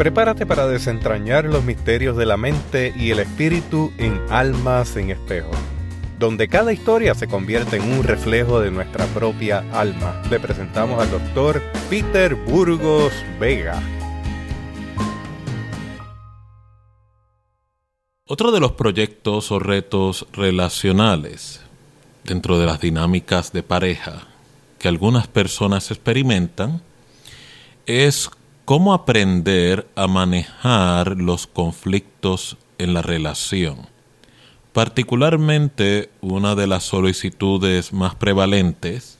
Prepárate para desentrañar los misterios de la mente y el espíritu en Almas en Espejo, donde cada historia se convierte en un reflejo de nuestra propia alma. Le presentamos al doctor Peter Burgos Vega. Otro de los proyectos o retos relacionales dentro de las dinámicas de pareja que algunas personas experimentan es cómo aprender a manejar los conflictos en la relación. Particularmente una de las solicitudes más prevalentes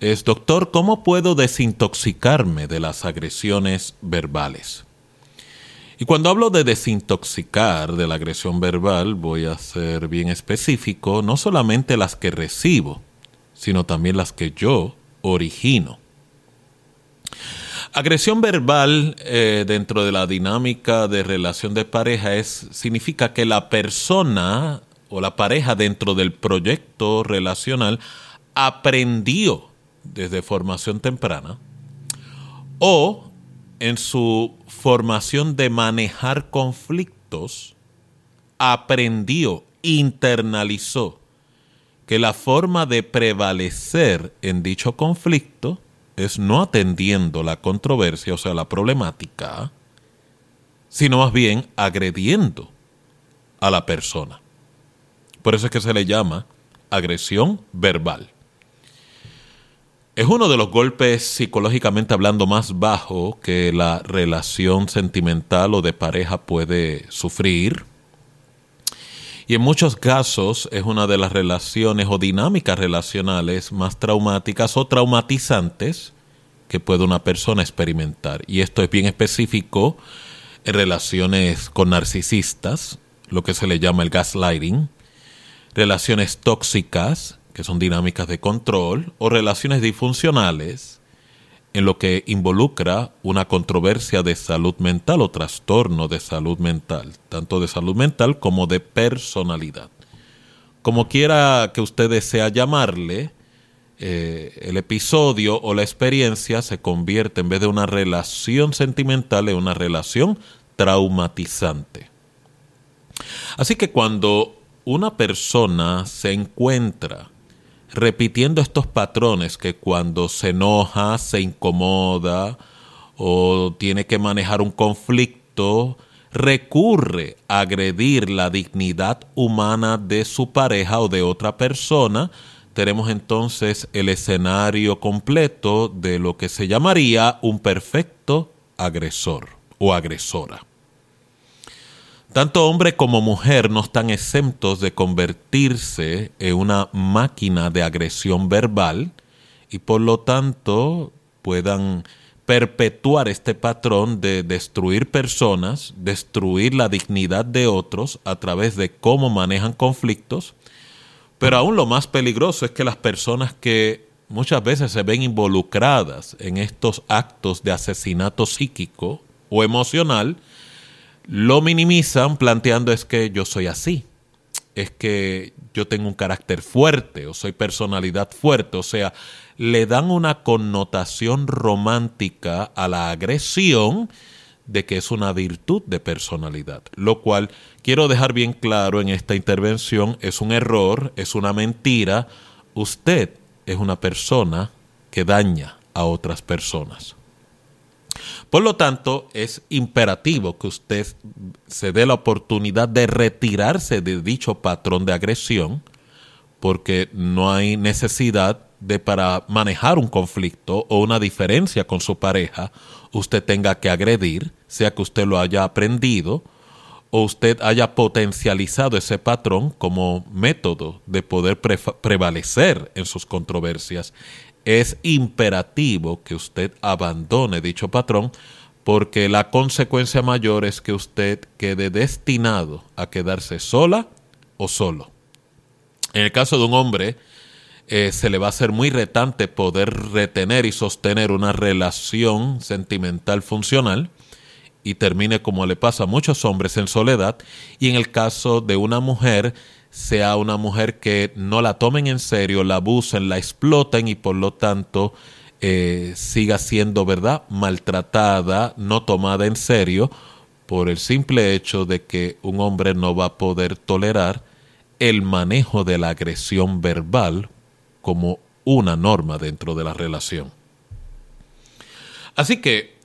es, doctor, ¿cómo puedo desintoxicarme de las agresiones verbales? Y cuando hablo de desintoxicar de la agresión verbal, voy a ser bien específico, no solamente las que recibo, sino también las que yo origino. Agresión verbal eh, dentro de la dinámica de relación de pareja es, significa que la persona o la pareja dentro del proyecto relacional aprendió desde formación temprana o en su formación de manejar conflictos aprendió, internalizó que la forma de prevalecer en dicho conflicto es no atendiendo la controversia, o sea, la problemática, sino más bien agrediendo a la persona. Por eso es que se le llama agresión verbal. Es uno de los golpes psicológicamente hablando más bajo que la relación sentimental o de pareja puede sufrir. Y en muchos casos es una de las relaciones o dinámicas relacionales más traumáticas o traumatizantes que puede una persona experimentar. Y esto es bien específico en relaciones con narcisistas, lo que se le llama el gaslighting, relaciones tóxicas, que son dinámicas de control, o relaciones disfuncionales, en lo que involucra una controversia de salud mental o trastorno de salud mental, tanto de salud mental como de personalidad. Como quiera que usted desea llamarle, eh, el episodio o la experiencia se convierte en vez de una relación sentimental en una relación traumatizante. Así que cuando una persona se encuentra repitiendo estos patrones que cuando se enoja, se incomoda o tiene que manejar un conflicto, recurre a agredir la dignidad humana de su pareja o de otra persona, tenemos entonces el escenario completo de lo que se llamaría un perfecto agresor o agresora. Tanto hombre como mujer no están exentos de convertirse en una máquina de agresión verbal y por lo tanto puedan perpetuar este patrón de destruir personas, destruir la dignidad de otros a través de cómo manejan conflictos. Pero aún lo más peligroso es que las personas que muchas veces se ven involucradas en estos actos de asesinato psíquico o emocional, lo minimizan planteando es que yo soy así, es que yo tengo un carácter fuerte o soy personalidad fuerte, o sea, le dan una connotación romántica a la agresión de que es una virtud de personalidad, lo cual quiero dejar bien claro en esta intervención, es un error, es una mentira, usted es una persona que daña a otras personas. Por lo tanto, es imperativo que usted se dé la oportunidad de retirarse de dicho patrón de agresión, porque no hay necesidad de para manejar un conflicto o una diferencia con su pareja, usted tenga que agredir, sea que usted lo haya aprendido o usted haya potencializado ese patrón como método de poder prevalecer en sus controversias es imperativo que usted abandone dicho patrón porque la consecuencia mayor es que usted quede destinado a quedarse sola o solo. En el caso de un hombre, eh, se le va a ser muy retante poder retener y sostener una relación sentimental funcional y termine como le pasa a muchos hombres en soledad. Y en el caso de una mujer, sea una mujer que no la tomen en serio, la abusen, la exploten y por lo tanto eh, siga siendo, ¿verdad?, maltratada, no tomada en serio, por el simple hecho de que un hombre no va a poder tolerar el manejo de la agresión verbal como una norma dentro de la relación. Así que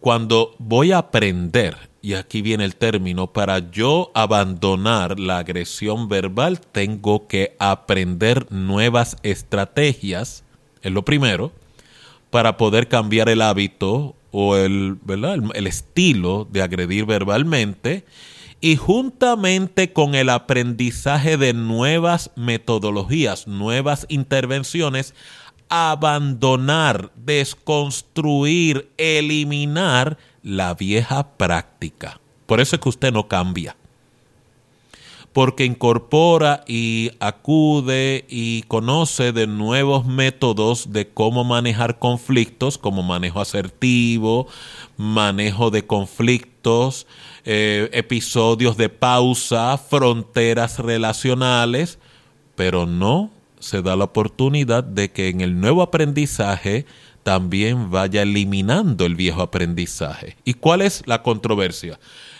cuando voy a aprender, y aquí viene el término, para yo abandonar la agresión verbal, tengo que aprender nuevas estrategias, es lo primero, para poder cambiar el hábito o el, el, estilo de agredir verbalmente y juntamente con el aprendizaje de nuevas metodologías, nuevas intervenciones, abandonar, desconstruir, eliminar la vieja práctica. Por eso es que usted no cambia. Porque incorpora y acude y conoce de nuevos métodos de cómo manejar conflictos, como manejo asertivo, manejo de conflictos, eh, episodios de pausa, fronteras relacionales, pero no se da la oportunidad de que en el nuevo aprendizaje también vaya eliminando el viejo aprendizaje. ¿Y cuál es la controversia?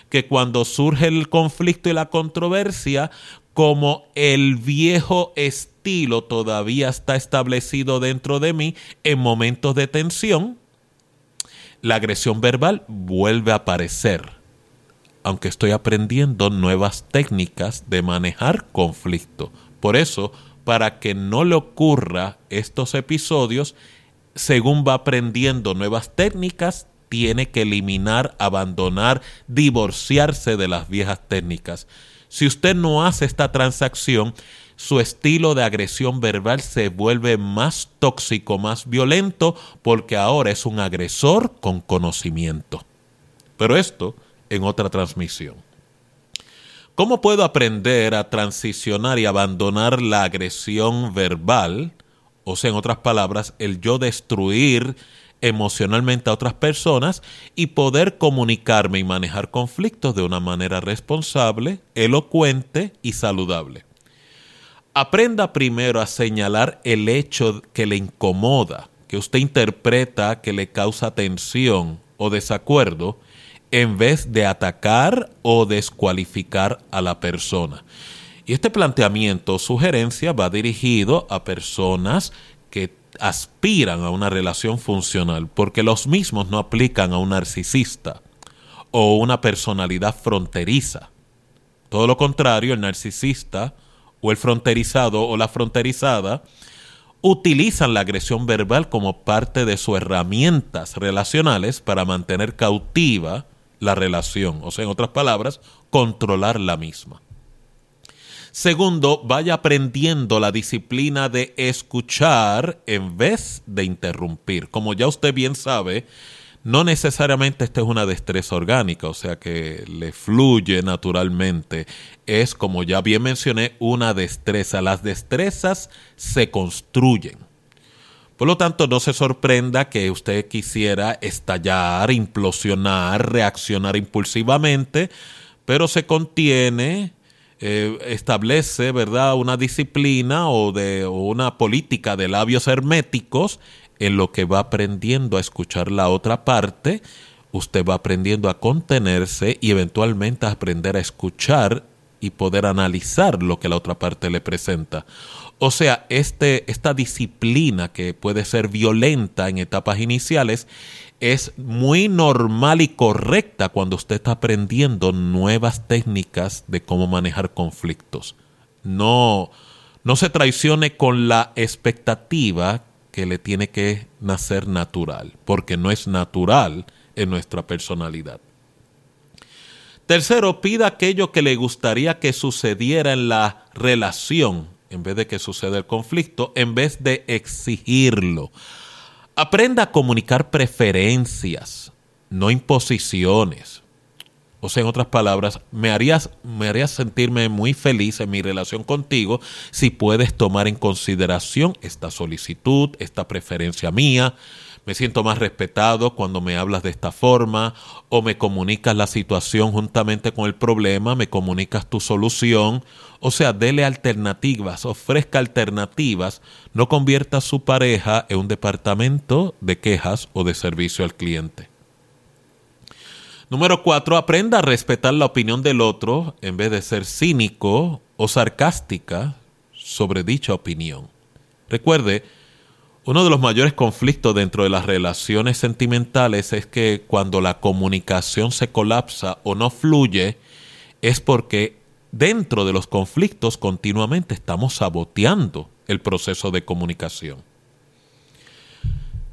Que cuando surge el conflicto y la controversia, como el viejo estilo todavía está establecido dentro de mí en momentos de tensión, la agresión verbal vuelve a aparecer, aunque estoy aprendiendo nuevas técnicas de manejar conflicto. Por eso, para que no le ocurra estos episodios, según va aprendiendo nuevas técnicas, tiene que eliminar, abandonar, divorciarse de las viejas técnicas. Si usted no hace esta transacción, su estilo de agresión verbal se vuelve más tóxico, más violento, porque ahora es un agresor con conocimiento. Pero esto en otra transmisión. ¿Cómo puedo aprender a transicionar y abandonar la agresión verbal? O sea, en otras palabras, el yo destruir emocionalmente a otras personas y poder comunicarme y manejar conflictos de una manera responsable, elocuente y saludable. Aprenda primero a señalar el hecho que le incomoda, que usted interpreta que le causa tensión o desacuerdo, en vez de atacar o descualificar a la persona. Y este planteamiento o sugerencia va dirigido a personas que aspiran a una relación funcional, porque los mismos no aplican a un narcisista o una personalidad fronteriza. Todo lo contrario, el narcisista o el fronterizado o la fronterizada utilizan la agresión verbal como parte de sus herramientas relacionales para mantener cautiva la relación, o sea, en otras palabras, controlar la misma. Segundo, vaya aprendiendo la disciplina de escuchar en vez de interrumpir. Como ya usted bien sabe, no necesariamente esta es una destreza orgánica, o sea que le fluye naturalmente. Es, como ya bien mencioné, una destreza. Las destrezas se construyen. Por lo tanto, no se sorprenda que usted quisiera estallar, implosionar, reaccionar impulsivamente, pero se contiene, eh, establece, ¿verdad?, una disciplina o, de, o una política de labios herméticos en lo que va aprendiendo a escuchar la otra parte, usted va aprendiendo a contenerse y eventualmente a aprender a escuchar y poder analizar lo que la otra parte le presenta. O sea, este, esta disciplina que puede ser violenta en etapas iniciales es muy normal y correcta cuando usted está aprendiendo nuevas técnicas de cómo manejar conflictos. No, no se traicione con la expectativa que le tiene que nacer natural, porque no es natural en nuestra personalidad. Tercero, pida aquello que le gustaría que sucediera en la relación en vez de que suceda el conflicto, en vez de exigirlo. Aprenda a comunicar preferencias, no imposiciones. O sea, en otras palabras, me harías, me harías sentirme muy feliz en mi relación contigo si puedes tomar en consideración esta solicitud, esta preferencia mía. Me siento más respetado cuando me hablas de esta forma o me comunicas la situación juntamente con el problema, me comunicas tu solución. O sea, dele alternativas, ofrezca alternativas, no convierta a su pareja en un departamento de quejas o de servicio al cliente. Número cuatro, aprenda a respetar la opinión del otro en vez de ser cínico o sarcástica sobre dicha opinión. Recuerde, uno de los mayores conflictos dentro de las relaciones sentimentales es que cuando la comunicación se colapsa o no fluye, es porque dentro de los conflictos continuamente estamos saboteando el proceso de comunicación.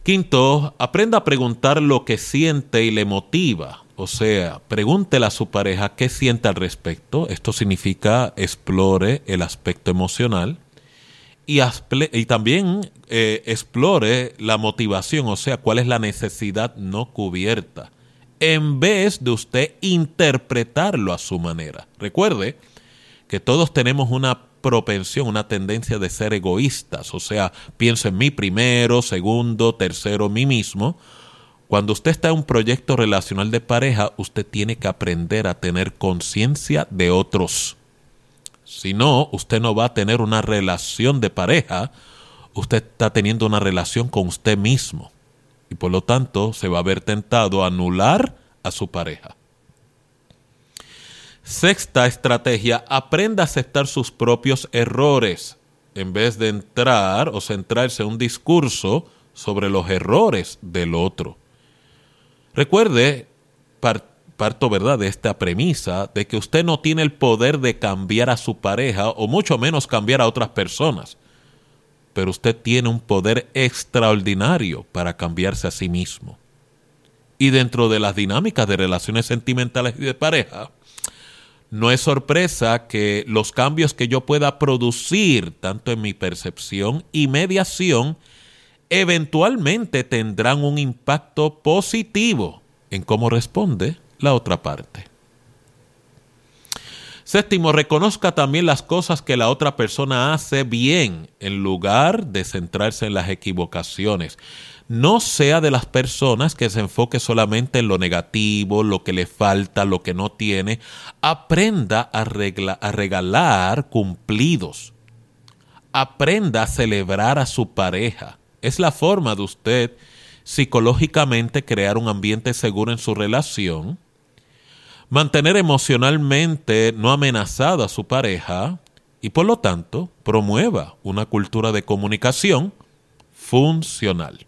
Quinto, aprenda a preguntar lo que siente y le motiva. O sea, pregúntele a su pareja qué siente al respecto. Esto significa explore el aspecto emocional y, también eh, explore la motivación, o sea, cuál es la necesidad no cubierta, en vez de usted interpretarlo a su manera. Recuerde que todos tenemos una propensión, una tendencia de ser egoístas, o sea, pienso en mí primero, segundo, tercero, mí mismo. Cuando usted está en un proyecto relacional de pareja, usted tiene que aprender a tener conciencia de otros si no, usted no va a tener una relación de pareja, usted está teniendo una relación con usted mismo. Y por lo tanto se va a ver tentado anular a su pareja. Sexta estrategia, aprenda a aceptar sus propios errores en vez de entrar o centrarse en un discurso sobre los errores del otro. Recuerde, parto, ¿verdad?, de esta premisa de que usted no tiene el poder de cambiar a su pareja o mucho menos cambiar a otras personas. Pero usted tiene un poder extraordinario para cambiarse a sí mismo. Y dentro de las dinámicas de relaciones sentimentales y de pareja, no es sorpresa que los cambios que yo pueda producir, tanto en mi percepción y mediación, eventualmente tendrán un impacto positivo en cómo responde la otra parte. Séptimo, reconozca también las cosas que la otra persona hace bien en lugar de centrarse en las equivocaciones. No sea de las personas que se enfoque solamente en lo negativo, lo que le falta, lo que no tiene. Aprenda a, a regalar cumplidos. Aprenda a celebrar a su pareja. Es la forma de usted psicológicamente crear un ambiente seguro en su relación mantener emocionalmente no amenazada a su pareja y por lo tanto promueva una cultura de comunicación funcional.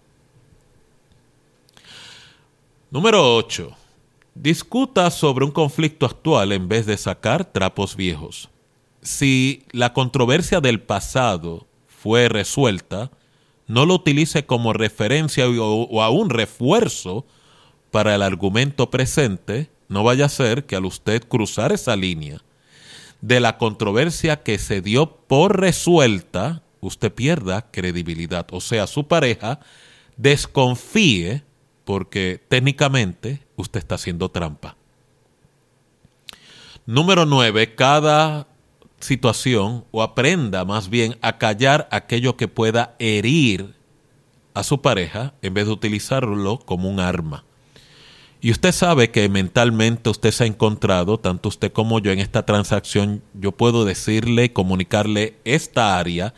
Número 8. Discuta sobre un conflicto actual en vez de sacar trapos viejos. Si la controversia del pasado fue resuelta, no lo utilice como referencia o, o a un refuerzo para el argumento presente, no vaya a ser que al usted cruzar esa línea de la controversia que se dio por resuelta, usted pierda credibilidad. O sea, su pareja desconfíe porque técnicamente usted está haciendo trampa. Número nueve, cada situación o aprenda más bien a callar aquello que pueda herir a su pareja en vez de utilizarlo como un arma. Y usted sabe que mentalmente usted se ha encontrado, tanto usted como yo, en esta transacción. Yo puedo decirle, comunicarle esta área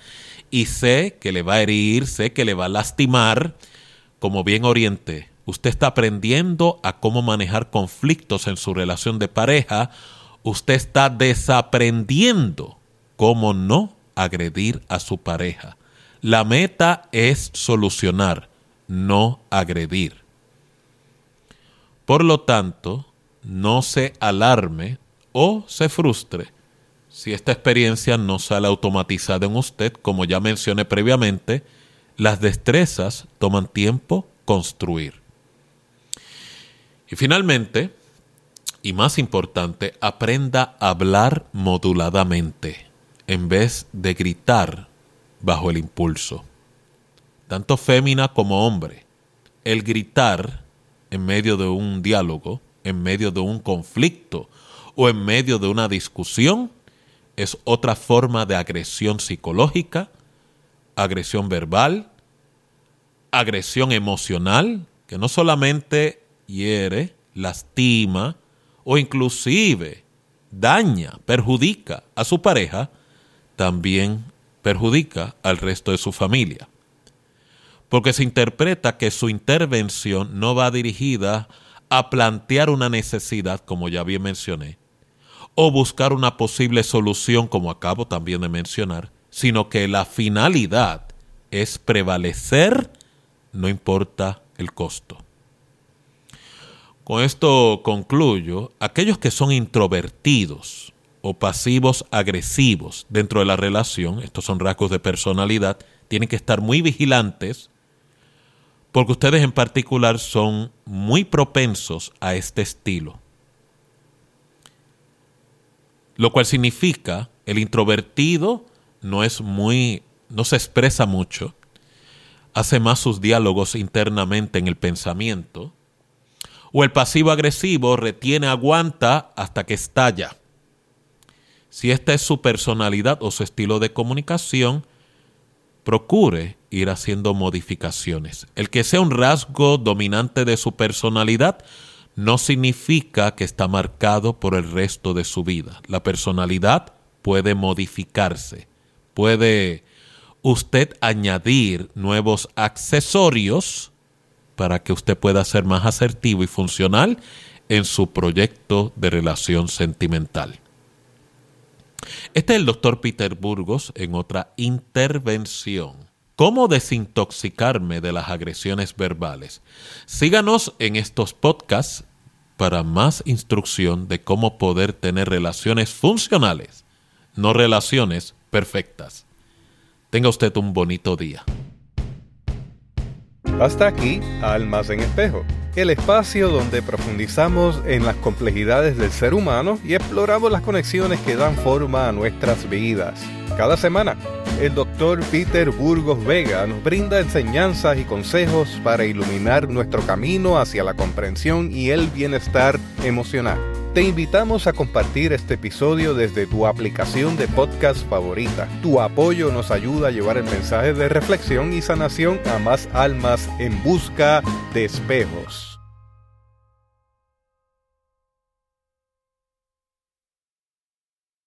y sé que le va a herir, sé que le va a lastimar, como bien oriente. Usted está aprendiendo a cómo manejar conflictos en su relación de pareja. Usted está desaprendiendo cómo no agredir a su pareja. La meta es solucionar, no agredir. Por lo tanto, no se alarme o se frustre si esta experiencia no sale automatizada en usted, como ya mencioné previamente, las destrezas toman tiempo construir. Y finalmente, y más importante, aprenda a hablar moduladamente en vez de gritar bajo el impulso. Tanto fémina como hombre, el gritar en medio de un diálogo, en medio de un conflicto o en medio de una discusión, es otra forma de agresión psicológica, agresión verbal agresión emocional que no solamente hiere, lastima o inclusive daña, perjudica a su pareja, también perjudica al resto de su familia. Porque se interpreta que su intervención no va dirigida a plantear una necesidad, como ya bien mencioné, o buscar una posible solución, como acabo también de mencionar, sino que la finalidad es prevalecer, no importa el costo. Con esto concluyo, aquellos que son introvertidos o pasivos agresivos dentro de la relación, estos son rasgos de personalidad, tienen que estar muy vigilantes porque ustedes en particular son muy propensos a este estilo. Lo cual significa el introvertido no es muy no se expresa mucho, hace más sus diálogos internamente en el pensamiento, o el pasivo agresivo retiene, aguanta hasta que estalla. Si esta es su personalidad o su estilo de comunicación, procure ir haciendo modificaciones. El que sea un rasgo dominante de su personalidad no significa que está marcado por el resto de su vida. La personalidad puede modificarse, puede usted añadir nuevos accesorios para que usted pueda ser más asertivo y funcional en su proyecto de relación sentimental. Este es el doctor Peter Burgos en otra intervención. ¿Cómo desintoxicarme de las agresiones verbales? Síganos en estos podcasts para más instrucción de cómo poder tener relaciones funcionales, no relaciones perfectas. Tenga usted un bonito día. Hasta aquí, Almas en Espejo, el espacio donde profundizamos en las complejidades del ser humano y exploramos las conexiones que dan forma a nuestras vidas. Cada semana, el doctor Peter Burgos Vega nos brinda enseñanzas y consejos para iluminar nuestro camino hacia la comprensión y el bienestar emocional. Te invitamos a compartir este episodio desde tu aplicación de podcast favorita. Tu apoyo nos ayuda a llevar el mensaje de reflexión y sanación a más almas en busca de espejos.